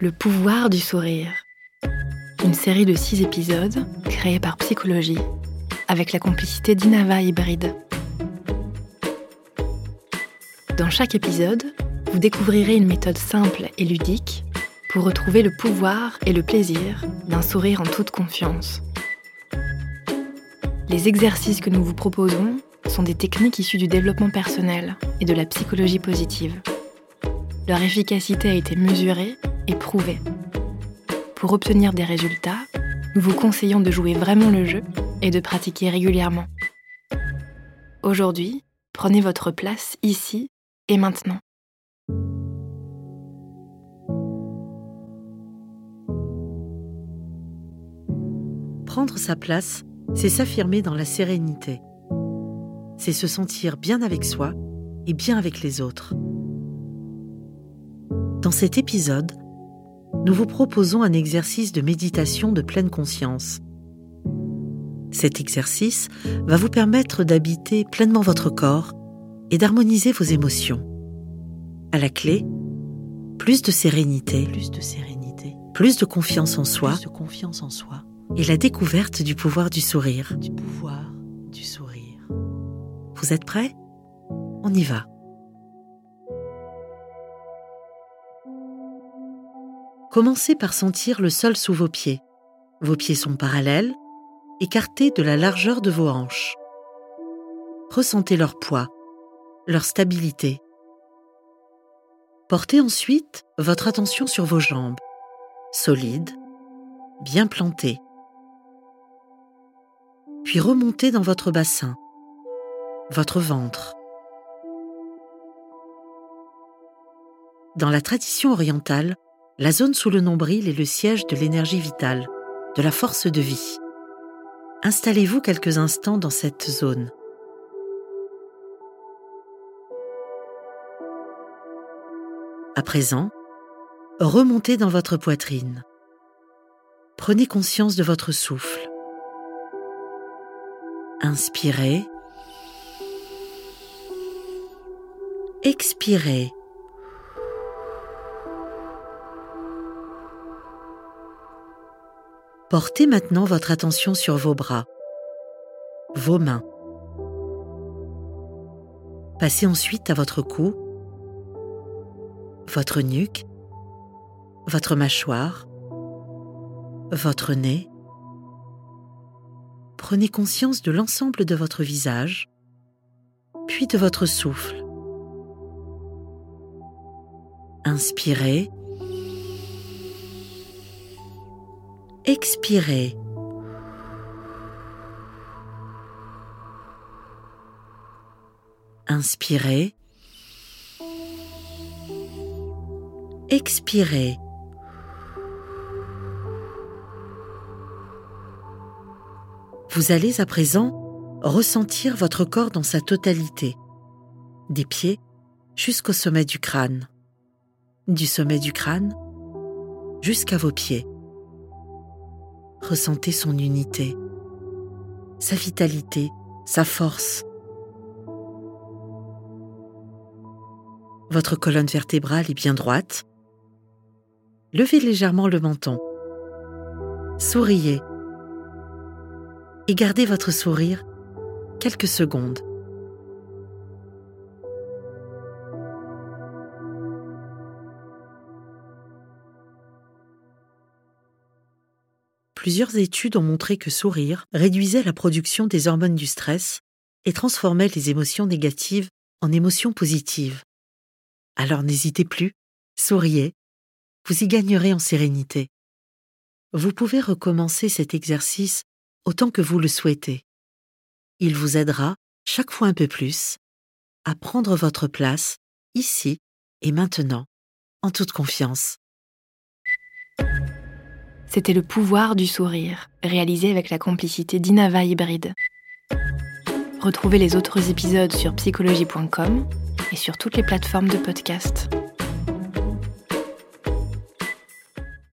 Le pouvoir du sourire. Une série de six épisodes créée par Psychologie avec la complicité d'Inava Hybride. Dans chaque épisode, vous découvrirez une méthode simple et ludique pour retrouver le pouvoir et le plaisir d'un sourire en toute confiance. Les exercices que nous vous proposons sont des techniques issues du développement personnel et de la psychologie positive. Leur efficacité a été mesurée et. Pour obtenir des résultats, nous vous conseillons de jouer vraiment le jeu et de pratiquer régulièrement. Aujourd'hui, prenez votre place ici et maintenant. Prendre sa place, c'est s'affirmer dans la sérénité. C'est se sentir bien avec soi et bien avec les autres. Dans cet épisode, nous vous proposons un exercice de méditation de pleine conscience. Cet exercice va vous permettre d'habiter pleinement votre corps et d'harmoniser vos émotions. À la clé, plus de sérénité, plus de sérénité, plus de confiance en soi, plus de confiance en soi et la découverte du pouvoir du sourire. du pouvoir du sourire. Vous êtes prêts? On y va. Commencez par sentir le sol sous vos pieds. Vos pieds sont parallèles, écartés de la largeur de vos hanches. Ressentez leur poids, leur stabilité. Portez ensuite votre attention sur vos jambes, solides, bien plantées. Puis remontez dans votre bassin, votre ventre. Dans la tradition orientale, la zone sous le nombril est le siège de l'énergie vitale, de la force de vie. Installez-vous quelques instants dans cette zone. À présent, remontez dans votre poitrine. Prenez conscience de votre souffle. Inspirez. Expirez. Portez maintenant votre attention sur vos bras, vos mains. Passez ensuite à votre cou, votre nuque, votre mâchoire, votre nez. Prenez conscience de l'ensemble de votre visage, puis de votre souffle. Inspirez. Expirez. Inspirez. Expirez. Vous allez à présent ressentir votre corps dans sa totalité, des pieds jusqu'au sommet du crâne, du sommet du crâne jusqu'à vos pieds. Ressentez son unité, sa vitalité, sa force. Votre colonne vertébrale est bien droite. Levez légèrement le menton. Souriez. Et gardez votre sourire quelques secondes. Plusieurs études ont montré que sourire réduisait la production des hormones du stress et transformait les émotions négatives en émotions positives. Alors n'hésitez plus, souriez, vous y gagnerez en sérénité. Vous pouvez recommencer cet exercice autant que vous le souhaitez. Il vous aidera, chaque fois un peu plus, à prendre votre place, ici et maintenant, en toute confiance. C'était le pouvoir du sourire, réalisé avec la complicité d'Inava Hybride. Retrouvez les autres épisodes sur psychologie.com et sur toutes les plateformes de podcast.